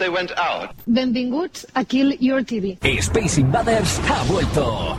they went out. Benvinguts a Kill Your TV. Space Invaders ha vuelto.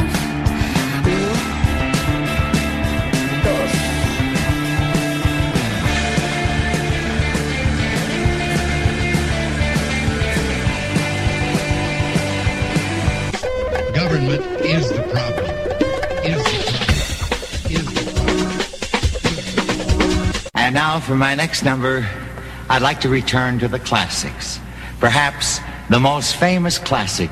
Government is the problem. Is the problem. Is the problem. And now for my next number, I'd like to return to the classics. Perhaps the most famous classic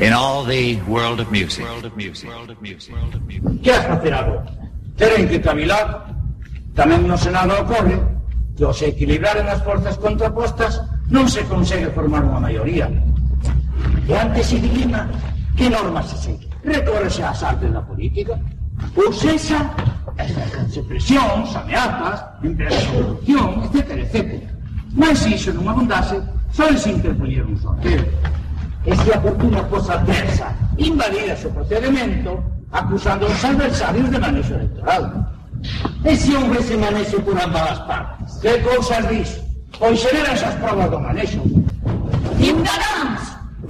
in all the world of music. World of music. World of music. World of music. Que has facer agora? Teren que cavilar. Tamén no Senado ocorre que ao se equilibraren as forzas contrapostas non se consegue formar unha maioría. E antes se dilima Que normas se segue? Recórrese ás artes da política? Ou sexa, exercense presións, ameazas, empresas de corrupción, etc, etc. Mas se iso non abundase, só se interpoñer un sorteo. E se a fortuna posa adversa invadida o procedimento, acusando os adversarios de manexo electoral. E se hombre se manexo por ambas as partes? Que cousas dis? Pois xeran esas provas do manexo. Indarán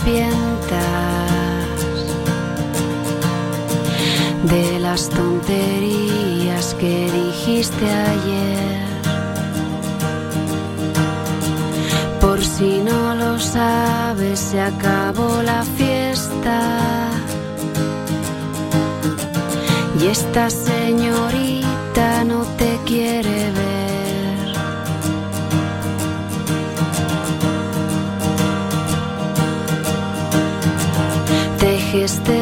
arrepientas de las tonterías que dijiste ayer. Por si no lo sabes, se acabó la fiesta. Y esta señorita no te quiere este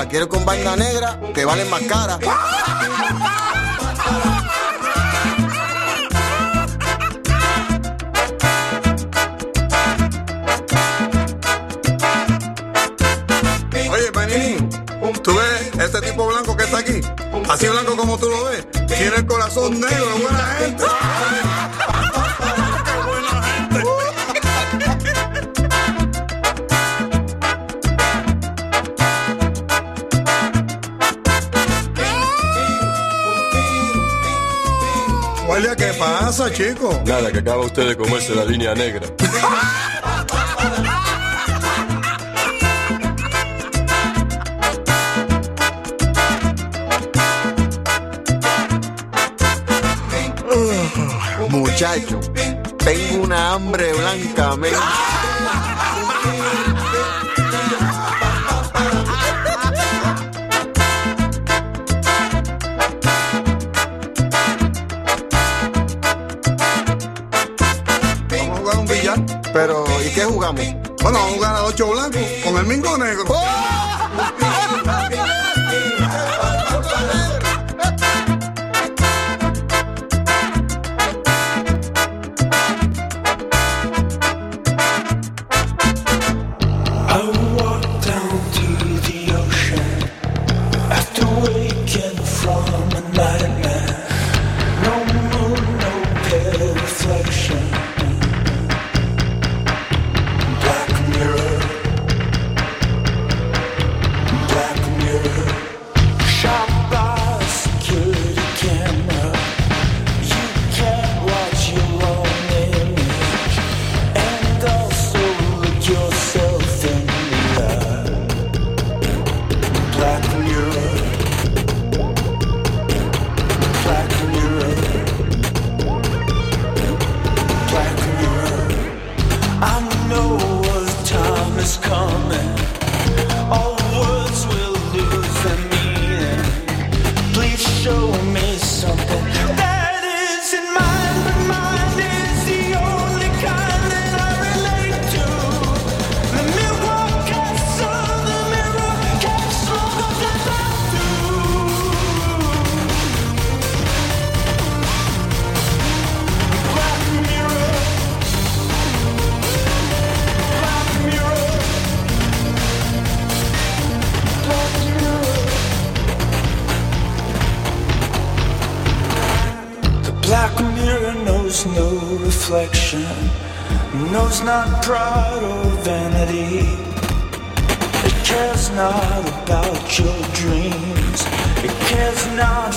la quiero con vaina negra, que valen más cara. ¿qué pasa, chico? Nada, que acaba usted de comerse la línea negra. Muchacho, tengo una hambre blanca, men. pecho blanco con el mingo negro. ¡Oh! show. not pride or vanity. It cares not about your dreams. It cares not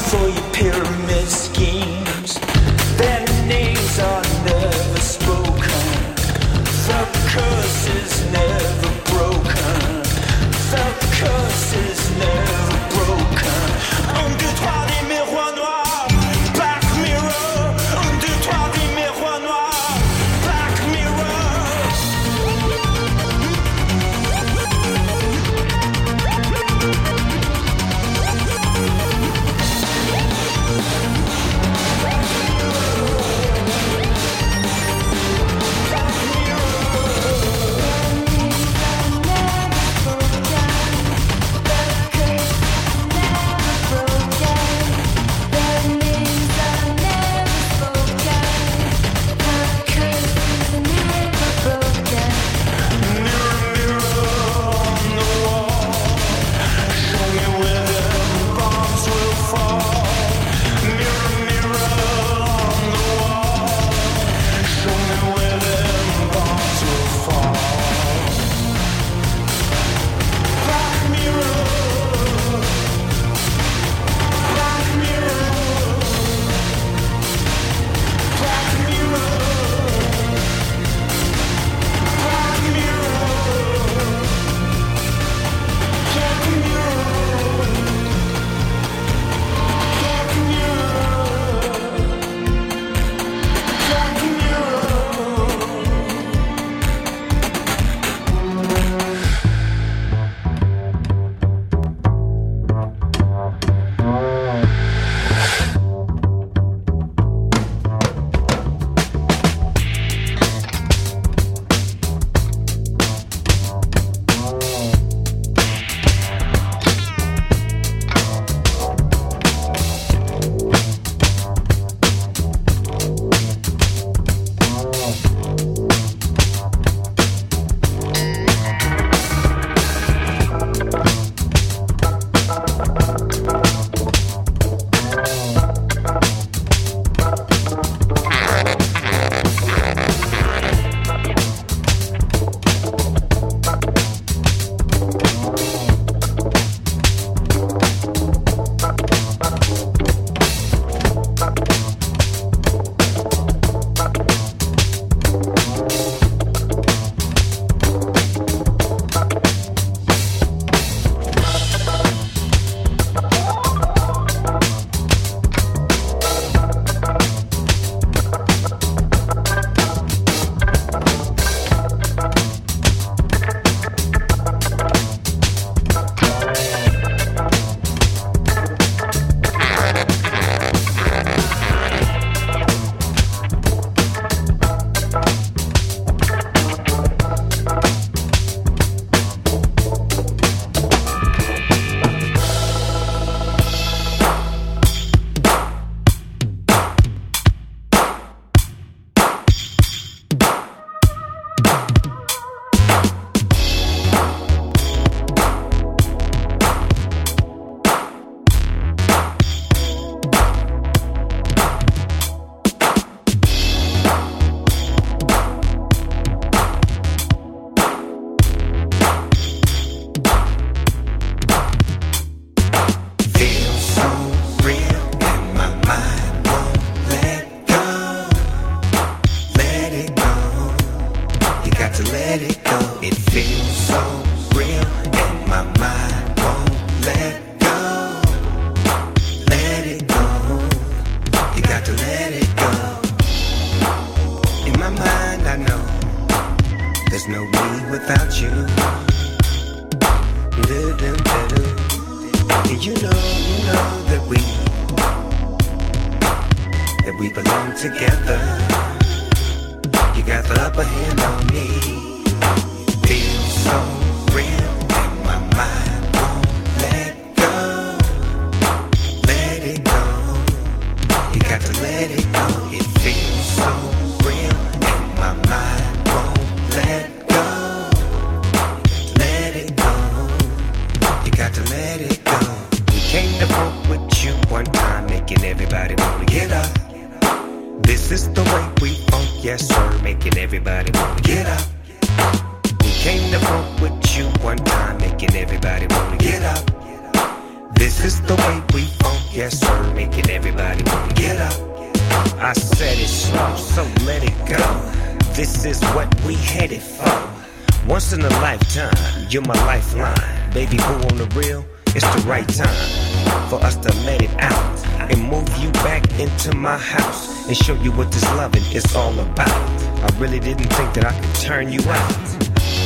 You're my lifeline. Baby boo on the real, it's the right time for us to let it out and move you back into my house and show you what this loving is all about. I really didn't think that I could turn you out.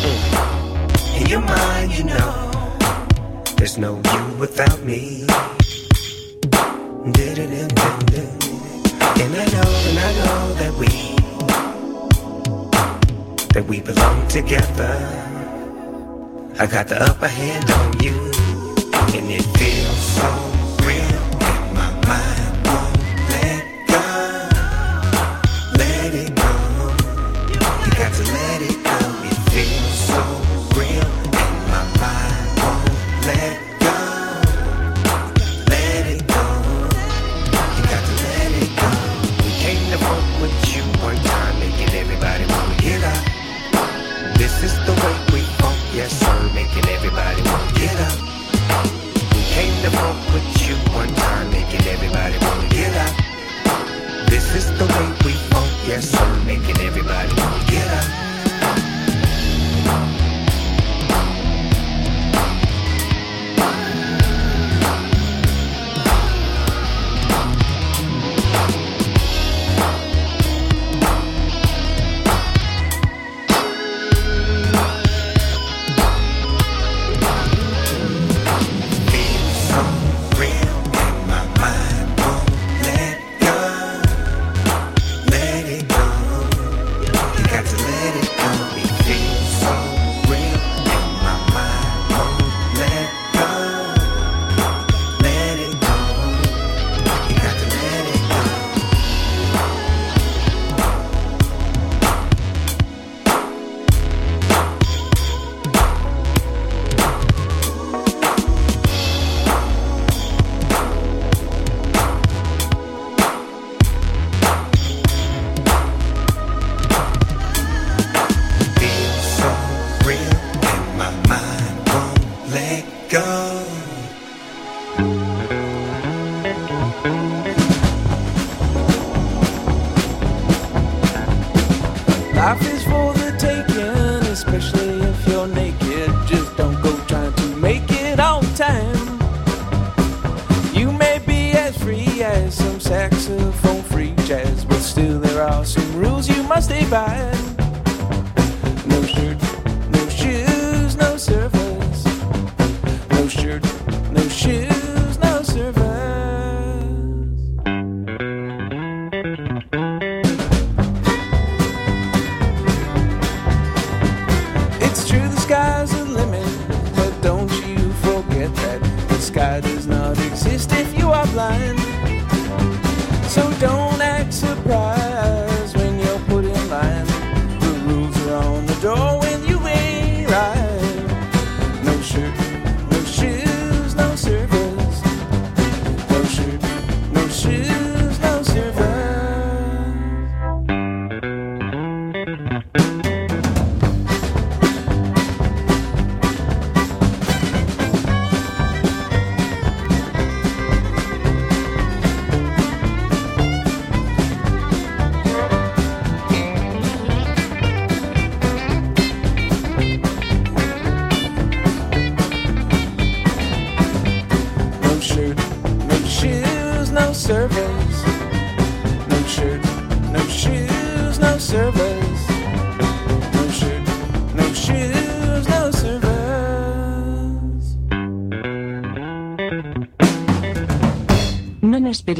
Mm. In your mind, you know, there's no you without me. And I know, and I know that we, that we belong together. I got the upper hand on you, and it feels so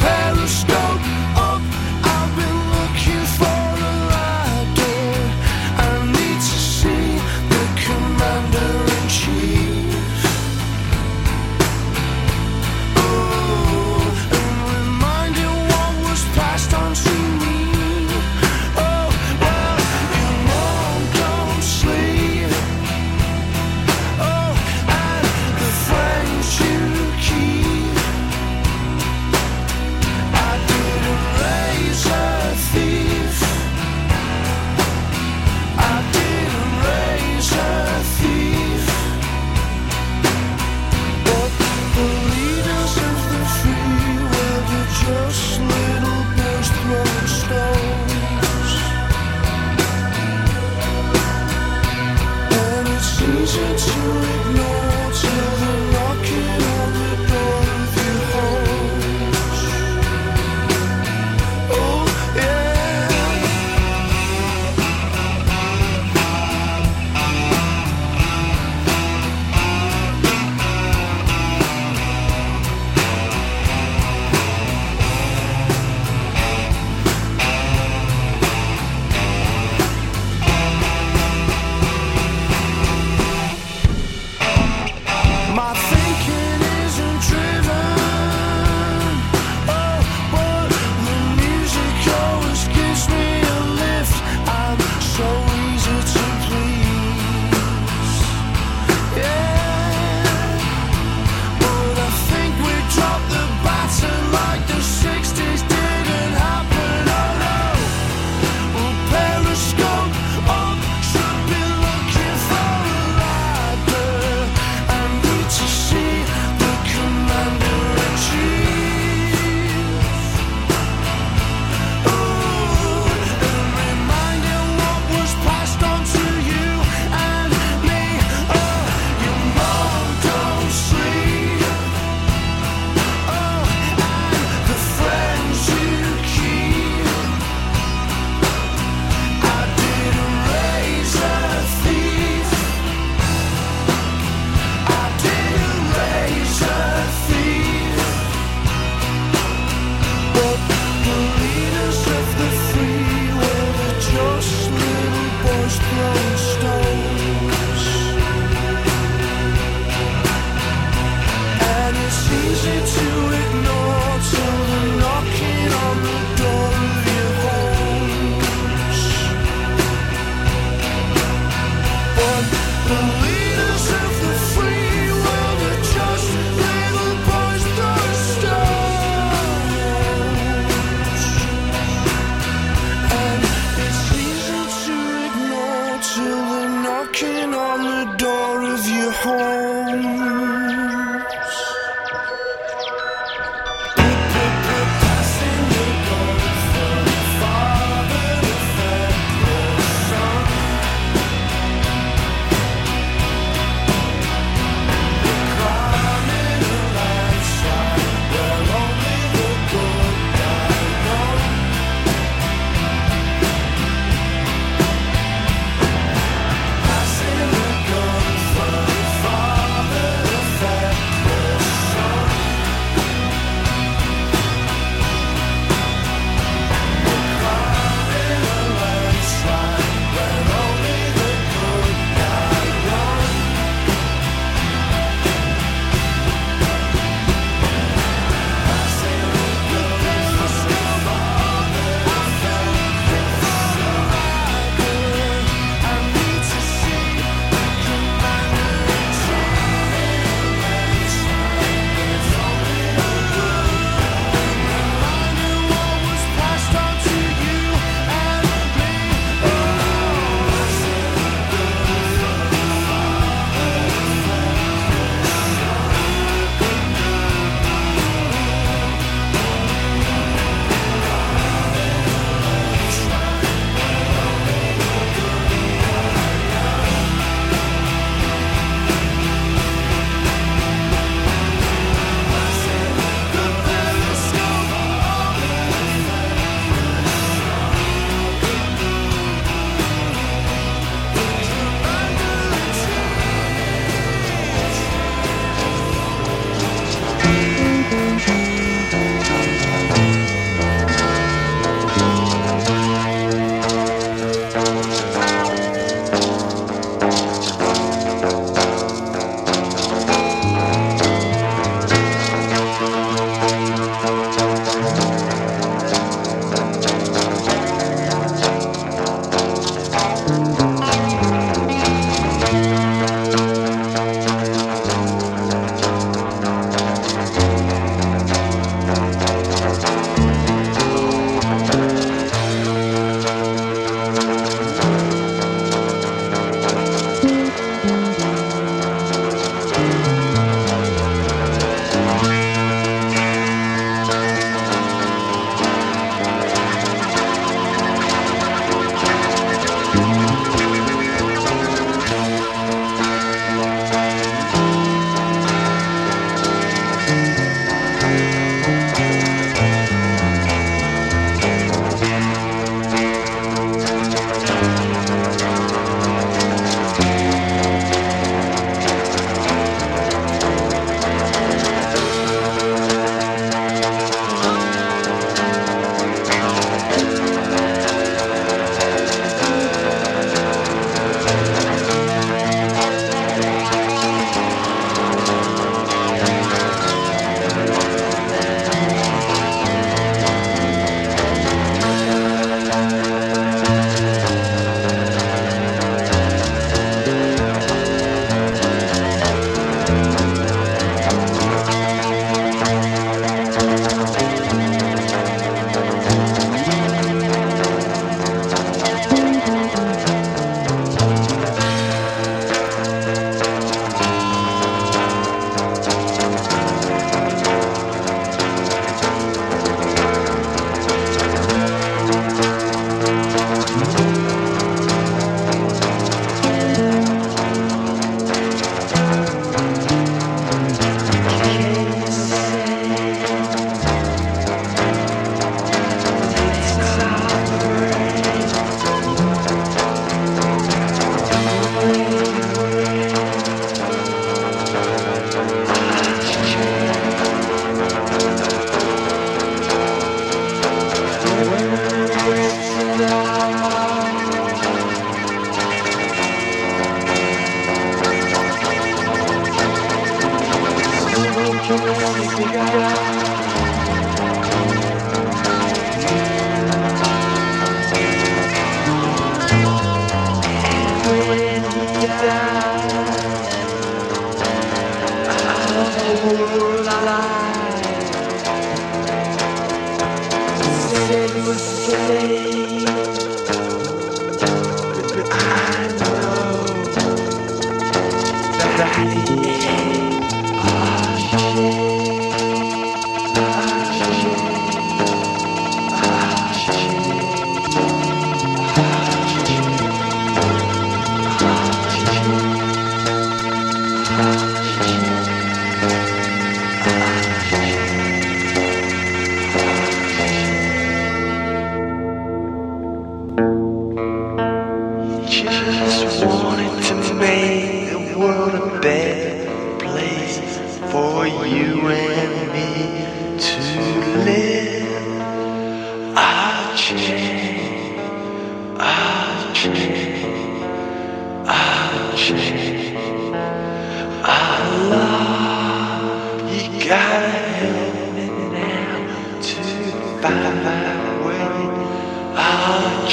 periscope.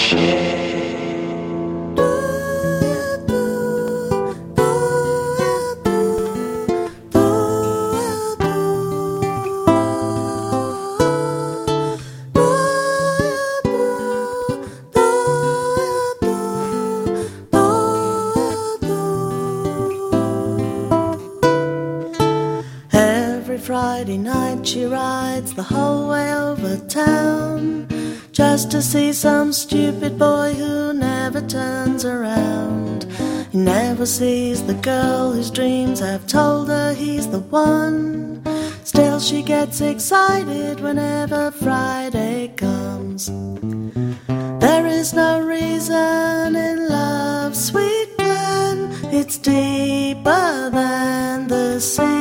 Yeah. some stupid boy who never turns around. He never sees the girl whose dreams have told her he's the one. Still, she gets excited whenever Friday comes. There is no reason in love, sweet man, it's deeper than the sea.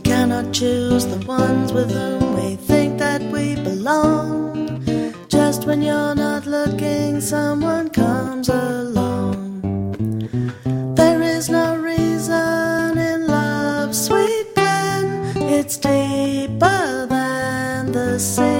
We cannot choose the ones with whom we think that we belong. Just when you're not looking, someone comes along. There is no reason in love, sweet man. it's deeper than the sea.